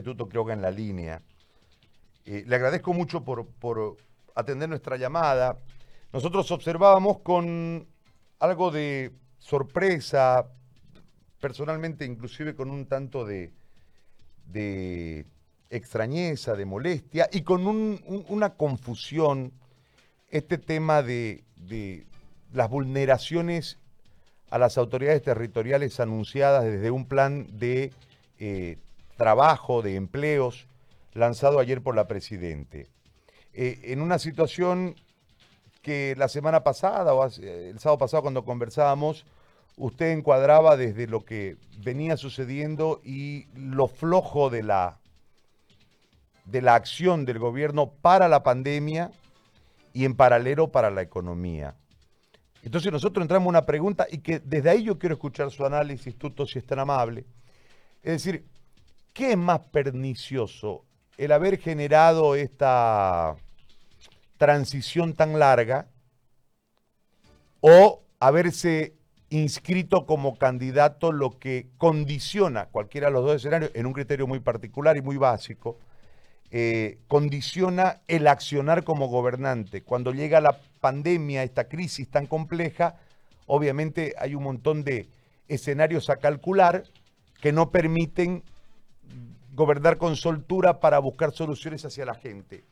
Instituto que en la línea. Eh, le agradezco mucho por, por atender nuestra llamada. Nosotros observábamos con algo de sorpresa, personalmente inclusive con un tanto de, de extrañeza, de molestia y con una confusión este tema de, de, las vulneraciones a las autoridades territoriales anunciadas desde un plan de eh, trabajo, de empleos, lanzado ayer por la Presidente. Eh, en una situación que la semana pasada o el sábado pasado cuando conversábamos, usted encuadraba desde lo que venía sucediendo y lo flojo de la, de la acción del gobierno para la pandemia y en paralelo para la economía. Entonces nosotros entramos una pregunta y que desde ahí yo quiero escuchar su análisis, Tuto, si es tan amable. Es decir, ¿qué es más pernicioso? El haber generado esta transición tan larga o haberse inscrito como candidato, lo que condiciona cualquiera de los dos escenarios, en un criterio muy particular y muy básico, eh, condiciona el accionar como gobernante. Cuando llega la pandemia, esta crisis tan compleja, obviamente hay un montón de escenarios a calcular que no permiten gobernar con soltura para buscar soluciones hacia la gente.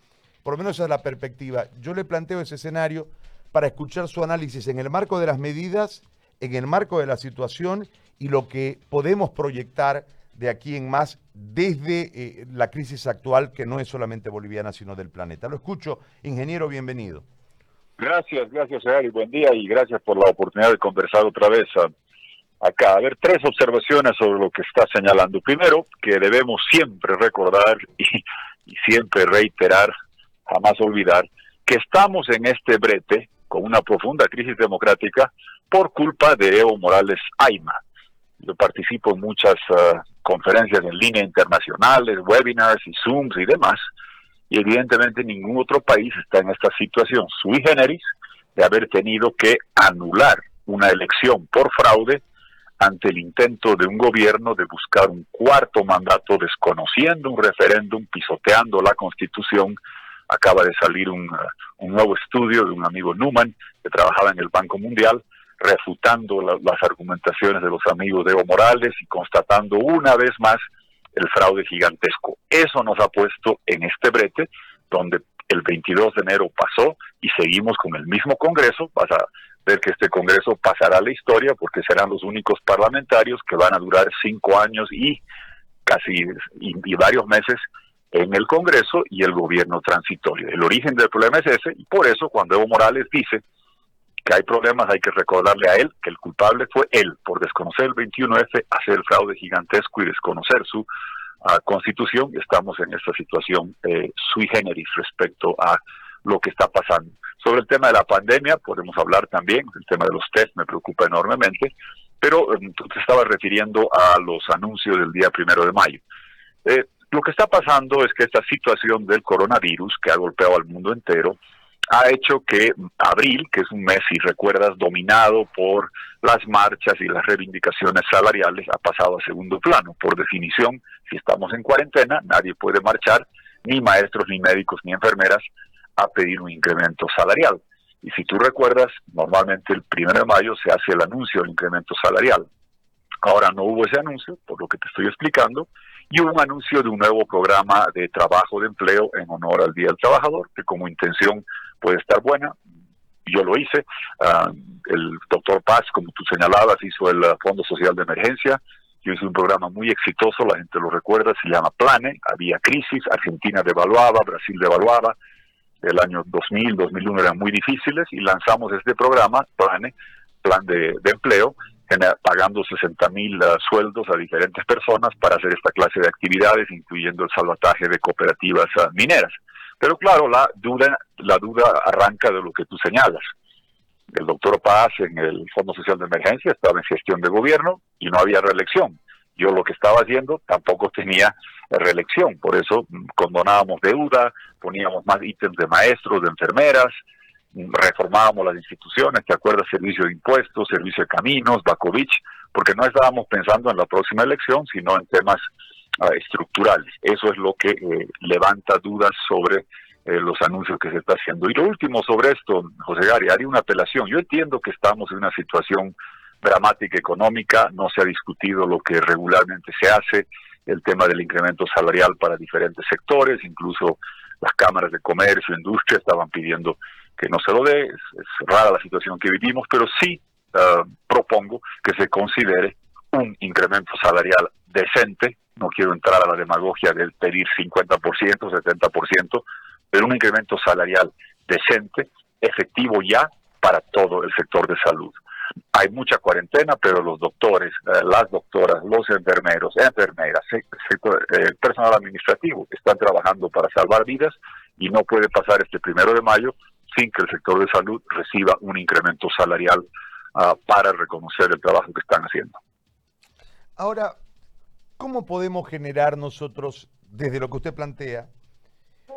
Por lo menos esa es la perspectiva. Yo le planteo ese escenario para escuchar su análisis en el marco de las medidas, en el marco de la situación y lo que podemos proyectar de aquí en más desde eh, la crisis actual que no es solamente boliviana, sino del planeta. Lo escucho, ingeniero, bienvenido. Gracias, gracias, y Buen día y gracias por la oportunidad de conversar otra vez acá. A ver, tres observaciones sobre lo que está señalando. Primero, que debemos siempre recordar y siempre reiterar, jamás olvidar, que estamos en este brete con una profunda crisis democrática por culpa de Evo Morales Aima. Yo participo en muchas ah, conferencias en línea internacionales, webinars y Zooms y demás, y evidentemente ningún otro país está en esta situación sui generis de haber tenido que anular una elección por fraude ante el intento de un gobierno de buscar un cuarto mandato desconociendo un referéndum, pisoteando la constitución. Acaba de salir un, un nuevo estudio de un amigo Newman que trabajaba en el Banco Mundial refutando las argumentaciones de los amigos de Evo Morales y constatando una vez más el fraude gigantesco. Eso nos ha puesto en este brete donde el 22 de enero pasó y seguimos con el mismo Congreso. Vas ver que este Congreso pasará a la historia porque serán los únicos parlamentarios que van a durar cinco años y casi y varios meses en el Congreso y el gobierno transitorio. El origen del problema es ese y por eso cuando Evo Morales dice que hay problemas, hay que recordarle a él que el culpable fue él por desconocer el 21F, hacer el fraude gigantesco y desconocer su ah, constitución. Estamos en esta situación eh, sui generis respecto a lo que está pasando. Sobre el tema de la pandemia, podemos hablar también, el tema de los test me preocupa enormemente, pero eh, tú te estabas refiriendo a los anuncios del día primero de mayo. Eh, lo que está pasando es que esta situación del coronavirus que ha golpeado al mundo entero, ha hecho que abril, que es un mes, si recuerdas, dominado por las marchas y las reivindicaciones salariales, ha pasado a segundo plano. Por definición, si estamos en cuarentena, nadie puede marchar, ni maestros, ni médicos, ni enfermeras, a pedir un incremento salarial. Y si tú recuerdas, normalmente el primero de mayo se hace el anuncio del incremento salarial. Ahora no hubo ese anuncio, por lo que te estoy explicando, y un anuncio de un nuevo programa de trabajo de empleo en honor al Día del Trabajador, que como intención puede estar buena. Yo lo hice. Ah, el doctor Paz, como tú señalabas, hizo el Fondo Social de Emergencia. Yo hice un programa muy exitoso, la gente lo recuerda, se llama Plane. Había crisis, Argentina devaluaba, Brasil devaluaba. El año 2000, 2001 eran muy difíciles y lanzamos este programa, Plane, Plan de, Empleo, pagando 60 mil ah, sueldos a diferentes personas para hacer esta clase de actividades, incluyendo el salvataje de cooperativas ah, mineras. Pero claro, la duda, la duda arranca de lo que tú señalas. El doctor Paz en el Fondo Social de Emergencia estaba en gestión de gobierno y no había reelección. Yo lo que estaba haciendo tampoco tenía reelección, por eso mm, condonábamos deuda, poníamos más ítems de maestros, de enfermeras, reformábamos las instituciones, ¿te acuerdas? Servicio de impuestos, servicio de caminos, Bakovich, porque no estábamos pensando en la próxima elección, sino en temas ah, estructurales. Eso es lo que eh, levanta dudas sobre los anuncios que se está haciendo. Y lo último sobre esto, José Gary, haría una apelación. Yo entiendo que estamos en una situación dramática económica, no se ha discutido lo que regularmente se hace, el tema del incremento salarial para diferentes sectores, incluso las cámaras de comercio, industria estaban pidiendo que no se lo dé, es, rara la situación que vivimos, pero sí uh, propongo que se considere un incremento salarial decente, no quiero entrar a la demagogia del pedir 50%, 70%, pero un incremento salarial decente, efectivo ya para todo el sector de salud hay mucha cuarentena, pero los doctores, eh, las doctoras, los enfermeros, enfermeras, el personal administrativo están trabajando para salvar vidas y no puede pasar este primero de mayo sin que el sector de salud reciba un incremento salarial ah, para reconocer el trabajo que están haciendo. Ahora, ¿cómo podemos generar nosotros, desde lo que usted plantea,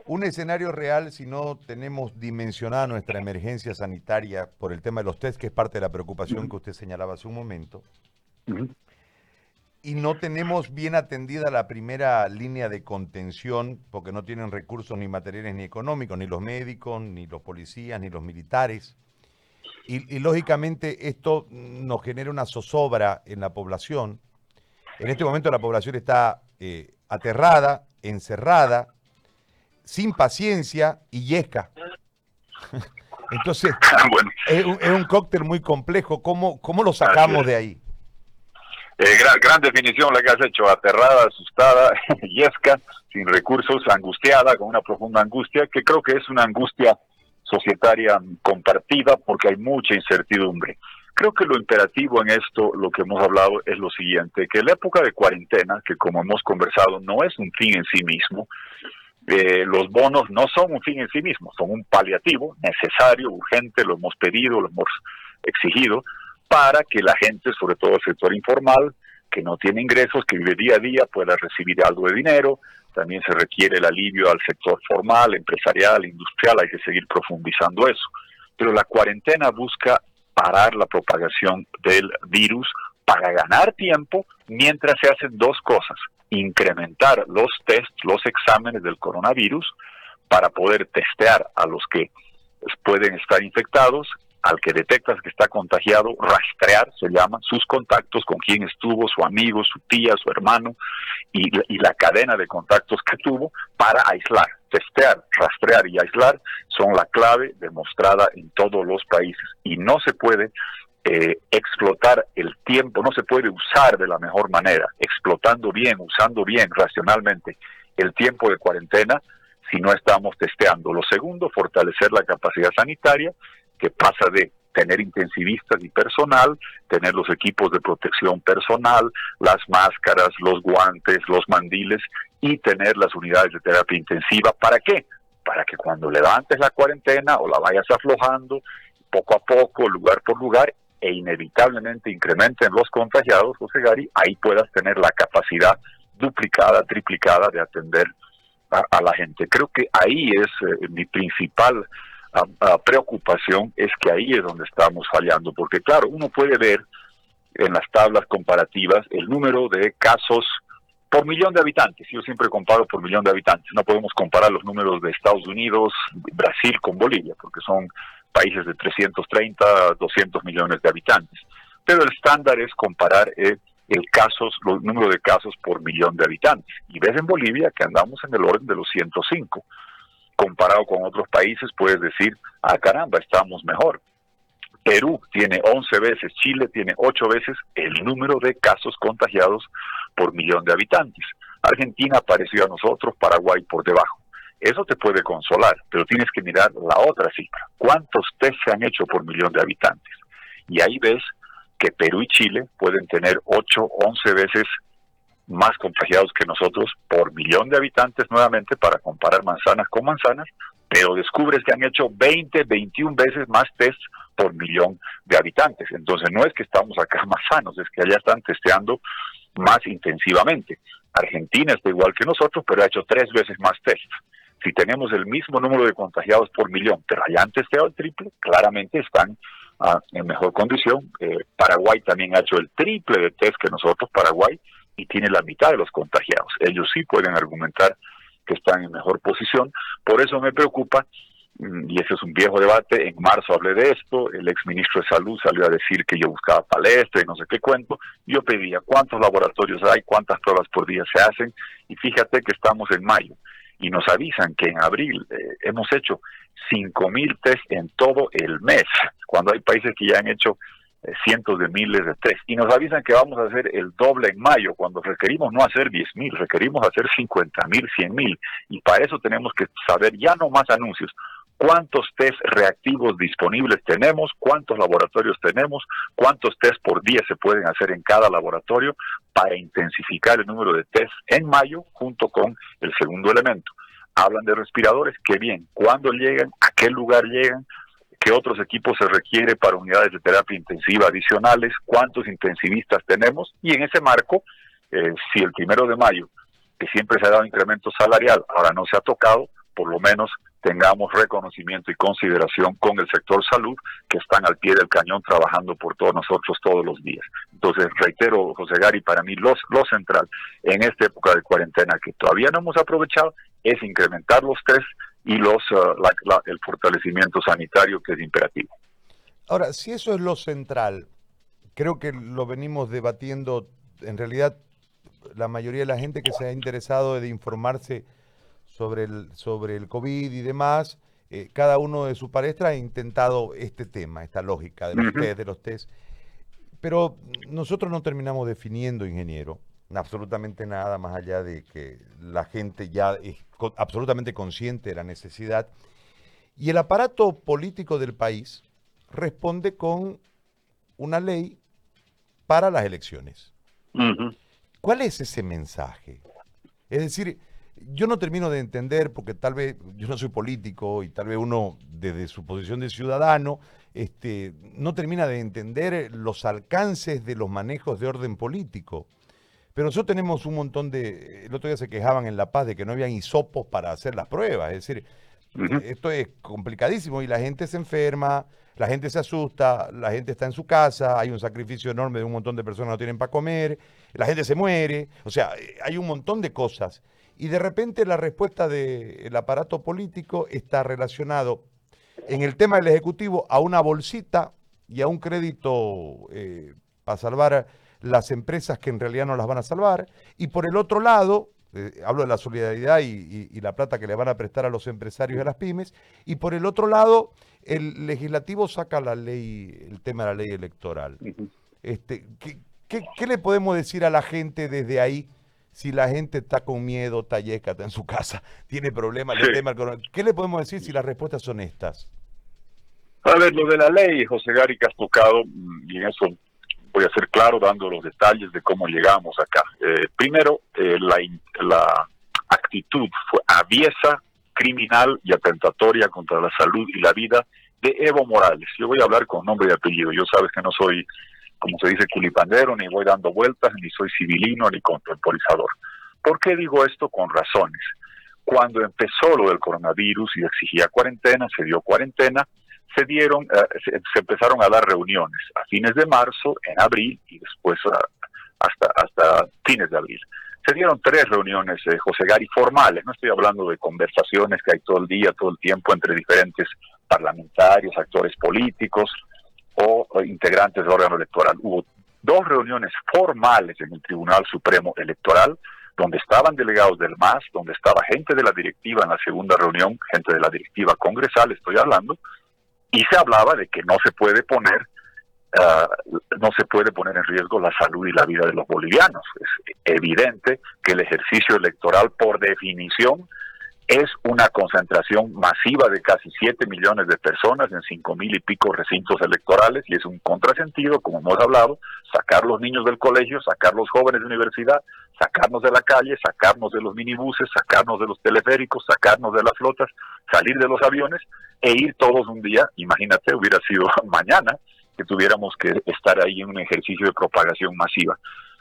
un escenario real si no tenemos dimensionada nuestra emergencia sanitaria por el tema de los test, que es parte de la preocupación que usted señalaba hace un momento, y no tenemos bien atendida la primera línea de contención, porque no tienen recursos ni materiales ni económicos, ni los médicos, ni los policías, ni los militares. Y, lógicamente esto nos genera una zozobra en la población. En este momento la población está eh, aterrada, encerrada, sin paciencia y yesca. Entonces, es, un, cóctel muy complejo. ¿Cómo, cómo lo sacamos de ahí? Eh, gran, definición la que has hecho, aterrada, asustada, yesca, sin recursos, angustiada, con una profunda angustia, que creo que es una angustia societaria compartida porque hay mucha incertidumbre. Creo que lo imperativo en esto, lo que hemos hablado, es lo siguiente, que la época de cuarentena, que como hemos conversado, no es un fin en sí mismo, eh, los bonos no son un fin en sí mismo, son un paliativo necesario, urgente, lo hemos pedido, lo hemos exigido, para que la gente, sobre todo el sector informal, que no tiene ingresos, que vive día a día, pueda recibir algo de dinero. También se requiere el alivio al sector formal, empresarial, industrial, hay que seguir profundizando eso. Pero la cuarentena busca parar la propagación del virus para ganar tiempo mientras se hacen dos cosas incrementar los tests, los exámenes del coronavirus para poder testear a los que pueden estar infectados, al que detectas que está contagiado, rastrear, se llama, sus contactos, con quién estuvo, su amigo, su tía, su hermano, y, y la cadena de contactos que tuvo para aislar. Testear, rastrear y aislar son la clave demostrada en todos los países y no se puede eh, explotar el tiempo, no se puede usar de la mejor manera, explotando bien, usando bien, racionalmente el tiempo de cuarentena si no estamos testeando. Lo segundo, fortalecer la capacidad sanitaria, que pasa de tener intensivistas y personal, tener los equipos de protección personal, las máscaras, los guantes, los mandiles y tener las unidades de terapia intensiva. ¿Para qué? Para que cuando levantes la cuarentena o la vayas aflojando, poco a poco, lugar por lugar, e inevitablemente incrementen los contagiados, José Gary, ahí puedas tener la capacidad duplicada, triplicada de atender a, la gente. Creo que ahí es eh, mi principal ah, ah, preocupación, es que ahí es donde estamos fallando, porque claro, uno puede ver en las tablas comparativas el número de casos por millón de habitantes. Yo siempre comparo por millón de habitantes. No podemos comparar los números de Estados Unidos, Brasil con Bolivia, porque son países de 330, 200 millones de habitantes. Pero el estándar es comparar eh, el casos, los número de casos por millón de habitantes. Y ves en Bolivia que andamos en el orden de los 105. Comparado con otros países, puedes decir, ah, caramba, estamos mejor. Perú tiene 11 veces, Chile tiene 8 veces el número de casos contagiados por millón de habitantes. Argentina pareció a nosotros, Paraguay por debajo. Eso te puede consolar, pero tienes que mirar la otra cifra. ¿Cuántos test se han hecho por millón de habitantes? Y ahí ves que Perú y Chile pueden tener 8, 11 veces más contagiados que nosotros por millón de habitantes nuevamente para comparar manzanas con manzanas, pero descubres que han hecho 20, 21 veces más test por millón de habitantes. Entonces no es que estamos acá más sanos, es que allá están testeando más intensivamente. Argentina está igual que nosotros, pero ha hecho tres veces más test si tenemos el mismo número de contagiados por millón, pero allá han testeado el triple, claramente están ah, en mejor condición. Eh, Paraguay también ha hecho el triple de test que nosotros, Paraguay, y tiene la mitad de los contagiados. Ellos sí pueden argumentar que están en mejor posición. Por eso me preocupa, mm, y ese es un viejo debate, en marzo hablé de esto, el exministro de Salud salió a decir que yo buscaba palestra y no sé qué cuento, yo pedía cuántos laboratorios hay, cuántas pruebas por día se hacen, y fíjate que estamos en mayo, y nos avisan que en abril eh, hemos hecho 5.000 test en todo el mes, cuando hay países que ya han hecho eh, cientos de miles de test. Y nos avisan que vamos a hacer el doble en mayo, cuando requerimos no hacer 10.000, requerimos hacer 50.000, 100.000. Y para eso tenemos que saber ya no más anuncios, cuántos test reactivos disponibles tenemos, cuántos laboratorios tenemos, cuántos test por día se pueden hacer en cada laboratorio para intensificar el número de test en mayo junto con el segundo elemento. Hablan de respiradores, qué bien, cuándo llegan, a qué lugar llegan, qué otros equipos se requiere para unidades de terapia intensiva adicionales, cuántos intensivistas tenemos y en ese marco, eh, si el primero de mayo, que siempre se ha dado incremento salarial, ahora no se ha tocado, por lo menos tengamos reconocimiento y consideración con el sector salud que están al pie del cañón trabajando por todos nosotros todos los días. Entonces, reitero, José Gary, para mí lo, lo central en esta época de cuarentena que todavía no hemos aprovechado es incrementar los test y los uh, el fortalecimiento sanitario que es imperativo. Ahora, si eso es lo central, creo que lo venimos debatiendo, en realidad la mayoría de la gente que se ha interesado de informarse sobre el, sobre el COVID y demás, eh, cada uno de sus palestras ha intentado este tema, esta lógica de los test, de los test. Pero nosotros no terminamos definiendo, ingeniero, absolutamente nada más allá de que la gente ya es absolutamente consciente de la necesidad. Y el aparato político del país responde con una ley para las elecciones. ¿Cuál es ese mensaje? Es decir, yo no termino de entender, porque tal vez yo no soy político y tal vez uno desde su posición de ciudadano este, no termina de entender los alcances de los manejos de orden político. Pero nosotros tenemos un montón de. El otro día se quejaban en La Paz de que no habían hisopos para hacer las pruebas. Es decir, esto es complicadísimo y la gente se enferma, la gente se asusta, la gente está en su casa, hay un sacrificio enorme de un montón de personas que no tienen para comer, la gente se muere. O sea, hay un montón de cosas. Y de repente la respuesta del aparato político está relacionado en el tema del Ejecutivo a una bolsita y a un crédito eh, para salvar las empresas que en realidad no las van a salvar. Y por el otro lado, eh, hablo de la solidaridad y, la plata que le van a prestar a los empresarios y a las pymes. Y por el otro lado, el legislativo saca la ley, el tema de la ley electoral. este, ¿qué, le podemos decir a la gente desde ahí? Si la gente está con miedo, está está en su casa, tiene problemas, tema, ¿qué le podemos decir si las respuestas son estas? A ver, lo de la ley, José has tocado, mm, y en eso voy a ser claro dando los detalles de cómo llegamos acá. Eh, primero, eh, la, la actitud fue aviesa, criminal y atentatoria contra la salud y la vida de Evo Morales. Yo voy a hablar con nombre y apellido. Yo sabes que no soy, como se dice, culipandero, ni voy dando vueltas, ni soy civilino, ni contemporizador. ¿Por qué digo esto? Con razones. Cuando empezó lo del coronavirus y exigía cuarentena, se dio cuarentena, se dieron, eh, se, empezaron a dar reuniones a fines de marzo, en abril y después hasta, hasta fines de abril. Se dieron tres reuniones, eh, José Gary, formales, no estoy hablando de conversaciones que hay todo el día, todo el tiempo entre diferentes parlamentarios, actores políticos o, integrantes del órgano electoral. Hubo dos reuniones formales en el Tribunal Supremo Electoral, donde estaban delegados del MAS, donde estaba gente de la directiva en la segunda reunión, gente de la directiva congresal, estoy hablando, y se hablaba de que no se puede poner ah, no se puede poner en riesgo la salud y la vida de los bolivianos. Es evidente que el ejercicio electoral, por definición, es una concentración masiva de casi 7 millones de personas en 5 mil y pico recintos electorales y es un contrasentido, como hemos hablado, sacar los niños del colegio, sacar los jóvenes de universidad, sacarnos de la calle, sacarnos de los minibuses, sacarnos de los teleféricos, sacarnos de las flotas, salir de los aviones e ir todos un día, imagínate, hubiera sido mañana que tuviéramos que estar ahí en un ejercicio de propagación masiva.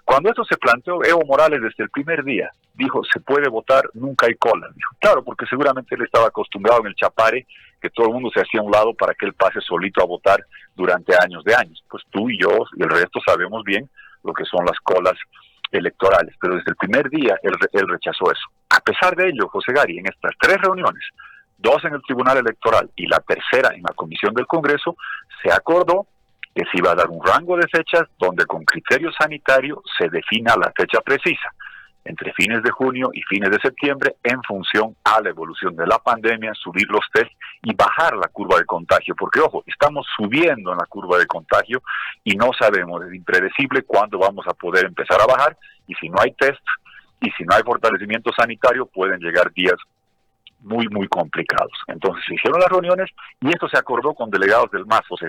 Cuando esto se planteó, Evo Morales desde el primer día dijo, se puede votar, nunca hay cola. Dijo, claro, porque seguramente él estaba acostumbrado en el chapare que todo el mundo se hacía a un lado para que él pase solito a votar durante años de años. Pues tú y yo y el resto sabemos bien lo que son las colas electorales, pero desde el primer día él, él rechazó eso. A pesar de ello, José Gary, en estas tres reuniones, dos en el Tribunal Electoral y la tercera en la Comisión del Congreso, se acordó que se iba a dar un rango de fechas donde con criterio sanitario se defina la fecha precisa entre fines de junio y fines de septiembre en función a la evolución de la pandemia, subir los test y bajar la curva de contagio, porque ojo, estamos subiendo en la curva de contagio y no sabemos, es impredecible cuándo vamos a poder empezar a bajar. Y si no hay test y si no hay fortalecimiento sanitario pueden llegar días muy, muy complicados. Entonces se hicieron las reuniones y esto se acordó con delegados del MAS, José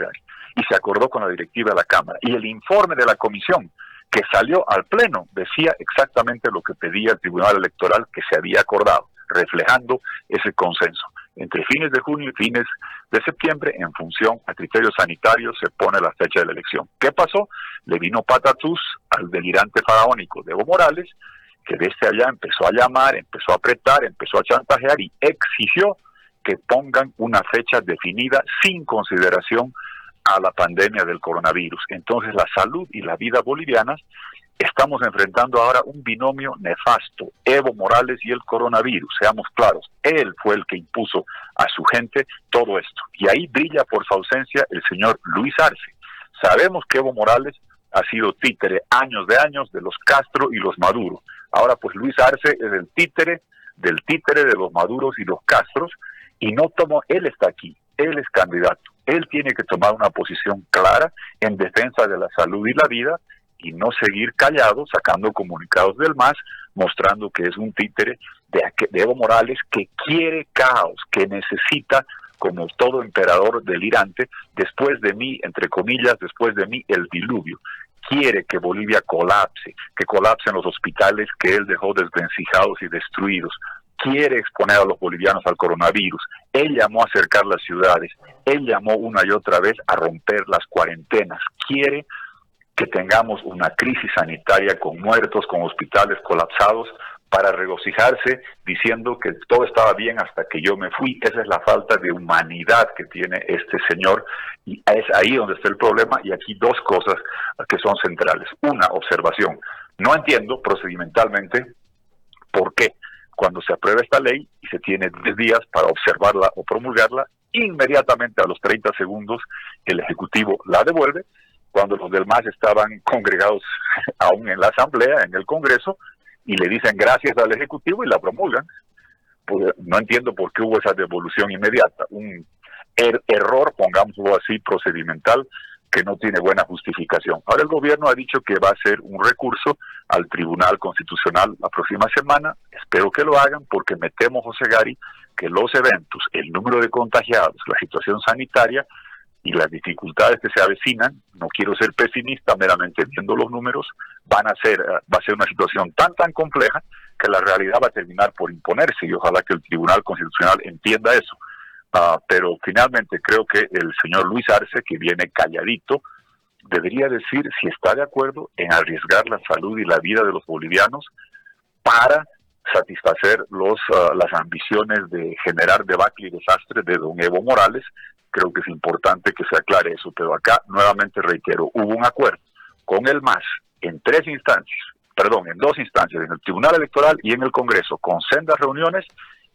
y se acordó con la directiva de la Cámara. Y el informe de la comisión que salió al Pleno decía exactamente lo que pedía el Tribunal Electoral que se había acordado, reflejando ese consenso. Entre fines de junio y fines de septiembre, en función a criterios sanitarios, se pone la fecha de la elección. ¿Qué pasó? Le vino patatús al delirante faraónico Evo Morales, que desde allá empezó a llamar, empezó a apretar, empezó a chantajear y exigió que pongan una fecha definida sin consideración a la pandemia del coronavirus. Entonces la salud y la vida bolivianas estamos enfrentando ahora un binomio nefasto, Evo Morales y el coronavirus, seamos claros, él fue el que impuso a su gente todo esto. Y ahí brilla por su ausencia el señor Luis Arce. Sabemos que Evo Morales ha sido títere años de años de los Castro y los Maduro. Ahora pues Luis Arce es el títere del títere de los Maduros y los Castros y no tomó, él está aquí, él es candidato él tiene que tomar una posición clara en defensa de la salud y la vida y no seguir callado sacando comunicados del MAS mostrando que es un títere de, Evo Morales que quiere caos, que necesita como todo emperador delirante, después de mí, entre comillas, después de mí, el diluvio. Quiere que Bolivia colapse, que colapsen los hospitales que él dejó desvencijados y destruidos quiere exponer a los bolivianos al coronavirus. Él llamó a acercar las ciudades, él llamó una y otra vez a romper las cuarentenas, quiere que tengamos una crisis sanitaria con muertos, con hospitales colapsados, para regocijarse diciendo que todo estaba bien hasta que yo me fui. Esa es la falta de humanidad que tiene este señor y es ahí donde está el problema y aquí dos cosas que son centrales. Una, observación. No entiendo procedimentalmente por qué cuando se aprueba esta ley y se tiene 10 días para observarla o promulgarla, inmediatamente a los 30 segundos el Ejecutivo la devuelve, cuando los del MAS estaban congregados aún en la Asamblea, en el Congreso, y le dicen gracias al Ejecutivo y la promulgan. Pues, no entiendo por qué hubo esa devolución inmediata. Un er-, error, pongámoslo así, procedimental, que no tiene buena justificación. Ahora el gobierno ha dicho que va a hacer un recurso al Tribunal Constitucional la próxima semana. Espero que lo hagan porque me temo, José Gary, que los eventos, el número de contagiados, la situación sanitaria y las dificultades que se avecinan, no quiero ser pesimista, meramente viendo los números, van a ser, va a ser una situación tan, tan compleja que la realidad va a terminar por imponerse y ojalá que el Tribunal Constitucional entienda eso. Ah, pero finalmente creo que el señor Luis Arce, que viene calladito, debería decir si está de acuerdo en arriesgar la salud y la vida de los bolivianos para satisfacer los, ah, las ambiciones de generar debacle y desastre de don Evo Morales. Creo que es importante que se aclare eso, pero acá nuevamente reitero, hubo un acuerdo con el MAS en tres instancias, perdón, en dos instancias, en el Tribunal Electoral y en el Congreso, con sendas reuniones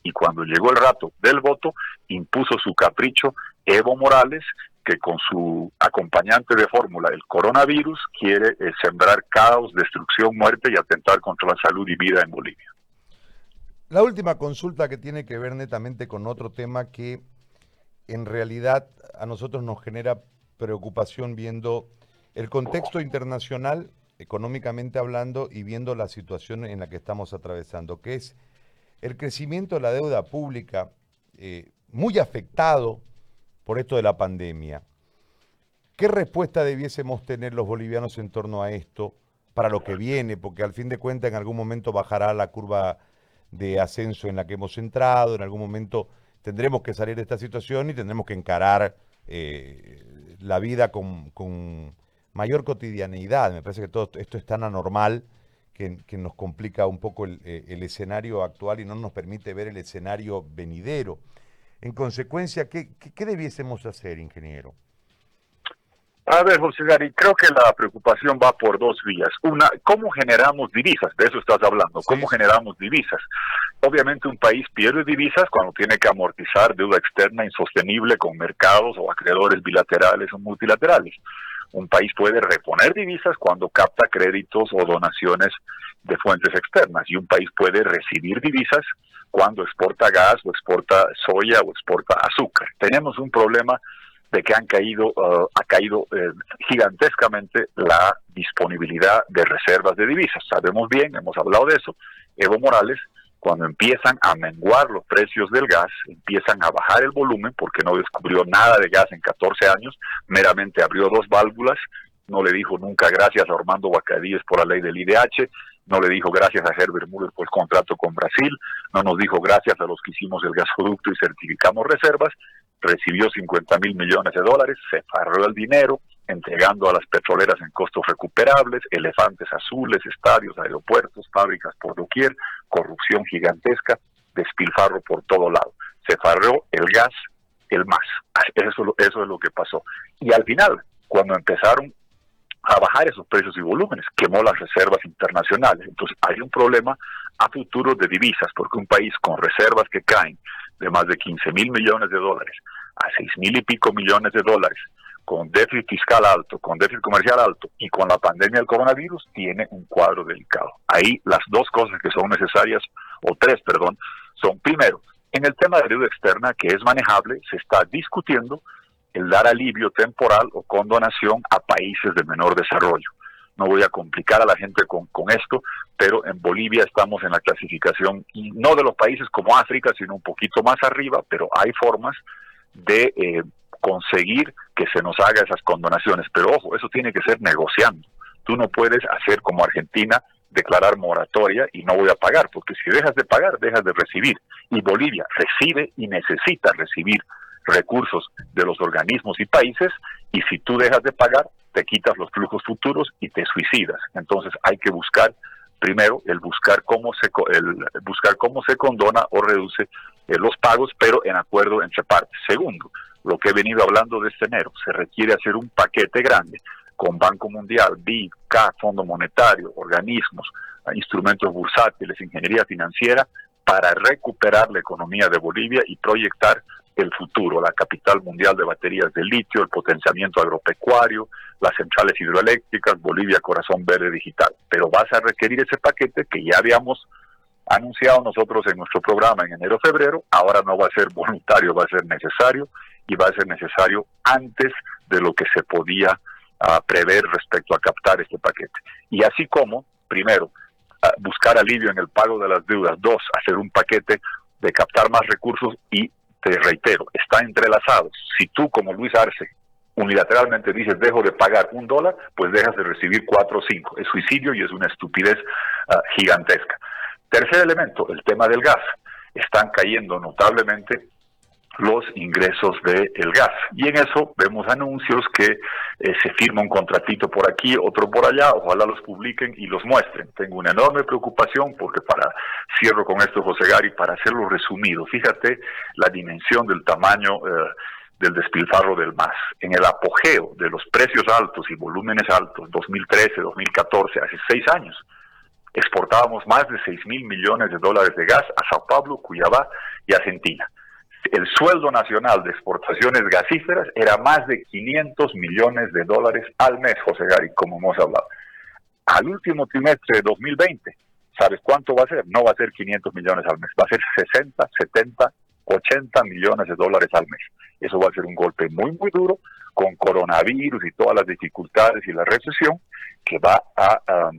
y cuando llegó el rato del voto, impuso su capricho Evo Morales, que con su acompañante de fórmula, el coronavirus, quiere eh, sembrar caos, destrucción, muerte y atentar contra la salud y vida en Bolivia. La última consulta que tiene que ver netamente con otro tema que en realidad a nosotros nos genera preocupación viendo el contexto internacional, económicamente hablando, y viendo la situación en la que estamos atravesando, que es el crecimiento de la deuda pública eh, muy afectado por esto de la pandemia. ¿Qué respuesta debiésemos tener los bolivianos en torno a esto para lo que viene? Porque al fin de cuentas en algún momento bajará la curva de ascenso en la que hemos entrado, en algún momento tendremos que salir de esta situación y tendremos que encarar eh, la vida con, con, mayor cotidianeidad. Me parece que todo esto es tan anormal que, nos complica un poco eh, el, escenario actual y no nos permite ver el escenario venidero. En consecuencia, ¿qué, qué, debiésemos hacer, ingeniero? A ver, José Gary, creo que la preocupación va por dos vías. Una, ¿cómo generamos divisas? De eso estás hablando. ¿Cómo generamos divisas? Obviamente un país pierde divisas cuando tiene que amortizar deuda externa insostenible con mercados o acreedores bilaterales o multilaterales. Un país puede reponer divisas cuando capta créditos o donaciones de fuentes externas y un país puede recibir divisas cuando exporta gas o exporta soya o exporta azúcar. Tenemos un problema de que han caído, uh, ha caído eh, gigantescamente la disponibilidad de reservas de divisas. Sabemos bien, hemos hablado de eso. Evo Morales, cuando empiezan a menguar los precios del gas, empiezan a bajar el volumen porque no descubrió nada de gas en 14 años, meramente abrió dos válvulas, no le dijo nunca gracias a Armando Bacadíes por la ley del IDH, no le dijo gracias a Herbert Müller por el contrato con Brasil, no nos dijo gracias a los que hicimos el gasoducto y certificamos reservas, recibió 50 mil millones de dólares, se farró el dinero, entregando a las petroleras en costos recuperables, elefantes azules, estadios, aeropuertos, fábricas por doquier, corrupción gigantesca, despilfarro por todo lado. Se farreó el gas, el más. Eso, eso es lo que pasó. Y al final, cuando empezaron a bajar esos precios y volúmenes, quemó las reservas internacionales. Entonces hay un problema a futuro de divisas, porque un país con reservas que caen de más de 15 mil millones de dólares a 6 mil y pico millones de dólares, con déficit fiscal alto, con déficit comercial alto y con la pandemia del coronavirus, tiene un cuadro delicado. Ahí las dos cosas que son necesarias, o tres, perdón, son primero, en el tema de deuda externa que es manejable, se está discutiendo el dar alivio temporal o condonación a países de menor desarrollo. No voy a complicar a la gente con, con esto, pero en Bolivia estamos en la clasificación, no de los países como África, sino un poquito más arriba, pero hay formas de eh, conseguir que se nos haga esas condonaciones. Pero ojo, eso tiene que ser negociando. Tú no puedes hacer como Argentina, declarar moratoria y no voy a pagar, porque si dejas de pagar, dejas de recibir. Y Bolivia recibe y necesita recibir recursos de los organismos y países, y si tú dejas de pagar, te quitas los flujos futuros y te suicidas. Entonces hay que buscar primero el buscar cómo se el buscar cómo se condona o reduce eh, los pagos, pero en acuerdo entre partes. Segundo, lo que he venido hablando de este enero, se requiere hacer un paquete grande con Banco Mundial, BID, Fondo Monetario, organismos, instrumentos bursátiles, ingeniería financiera, para recuperar la economía de Bolivia y proyectar el futuro, la capital mundial de baterías de litio, el potenciamiento agropecuario, las centrales hidroeléctricas, Bolivia Corazón Verde Digital. Pero vas a requerir ese paquete que ya habíamos anunciado nosotros en nuestro programa en enero-febrero, ahora no va a ser voluntario, va a ser necesario y va a ser necesario antes de lo que se podía ah, prever respecto a captar este paquete. Y así como, primero, ah, buscar alivio en el pago de las deudas, dos, hacer un paquete de captar más recursos y te reitero, está entrelazado. Si tú, como Luis Arce, unilateralmente dices dejo de pagar un dólar, pues dejas de recibir cuatro o cinco. Es suicidio y es una estupidez ah, gigantesca. Tercer elemento, el tema del gas. Están cayendo notablemente los ingresos del gas. Y en eso vemos anuncios que eh, se firma un contratito por aquí, otro por allá, ojalá los publiquen y los muestren. Tengo una enorme preocupación porque para, cierro con esto José Gary, para hacerlo resumido, fíjate la dimensión del tamaño eh, del despilfarro del MAS. En el apogeo de los precios altos y volúmenes altos, 2013, 2014, hace seis años, exportábamos más de 6 mil millones de dólares de gas a Sao Paulo, Cuyabá y Argentina el sueldo nacional de exportaciones gasíferas era más de 500 millones de dólares al mes, José Gary, como hemos hablado. Al último trimestre de 2020, ¿sabes cuánto va a ser? No va a ser 500 millones al mes, va a ser 60, 70, 80 millones de dólares al mes. Eso va a ser un golpe muy, muy duro con coronavirus y todas las dificultades y la recesión que va a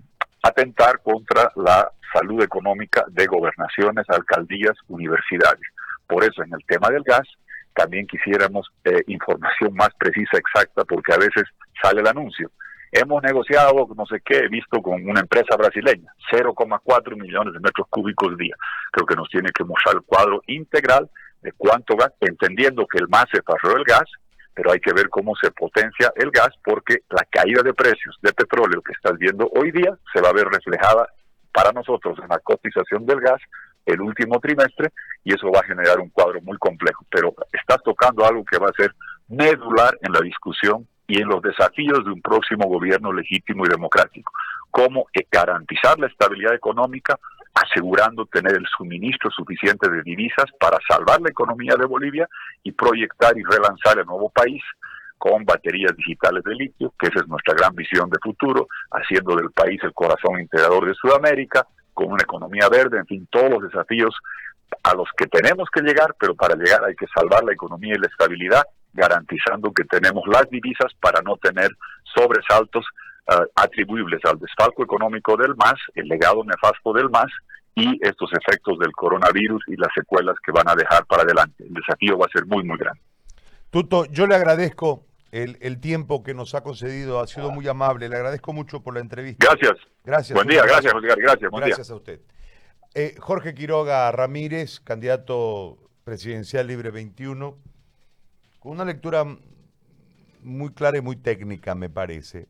atentar contra la salud económica de gobernaciones, alcaldías, universidades. Por eso en el tema del gas también quisiéramos eh, información más precisa, exacta, porque a veces sale el anuncio. Hemos negociado, no sé qué, he visto con una empresa brasileña, 0,4 millones de metros cúbicos día. Creo que nos tiene que mostrar el cuadro integral de cuánto gas, entendiendo que el más se pasó el gas, pero hay que ver cómo se potencia el gas, porque la caída de precios de petróleo que estás viendo hoy día se va a ver reflejada para nosotros en la cotización del gas el último trimestre y eso va a generar un cuadro muy complejo. Pero estás tocando algo que va a ser medular en la discusión y en los desafíos de un próximo gobierno legítimo y democrático. Cómo garantizar la estabilidad económica, asegurando tener el suministro suficiente de divisas para salvar la economía de Bolivia y proyectar y relanzar el nuevo país con baterías digitales de litio, que esa es nuestra gran visión de futuro, haciendo del país el corazón integrador de Sudamérica, con una economía verde, en fin, todos los desafíos a los que tenemos que llegar, pero para llegar hay que salvar la economía y la estabilidad, garantizando que tenemos las divisas para no tener sobresaltos uh, atribuibles al desfalco económico del MAS, el legado nefasto del MAS y estos efectos del coronavirus y las secuelas que van a dejar para adelante. El desafío va a ser muy, muy grande. Tuto, yo le agradezco el, el, tiempo que nos ha concedido, ha sido muy amable, le agradezco mucho por la entrevista. Gracias. Gracias. Buen día, gracias, Oscar, gracias. Buen gracias día. a usted. Eh, Jorge Quiroga Ramírez, candidato presidencial libre 21, con una lectura muy clara y muy técnica, me parece.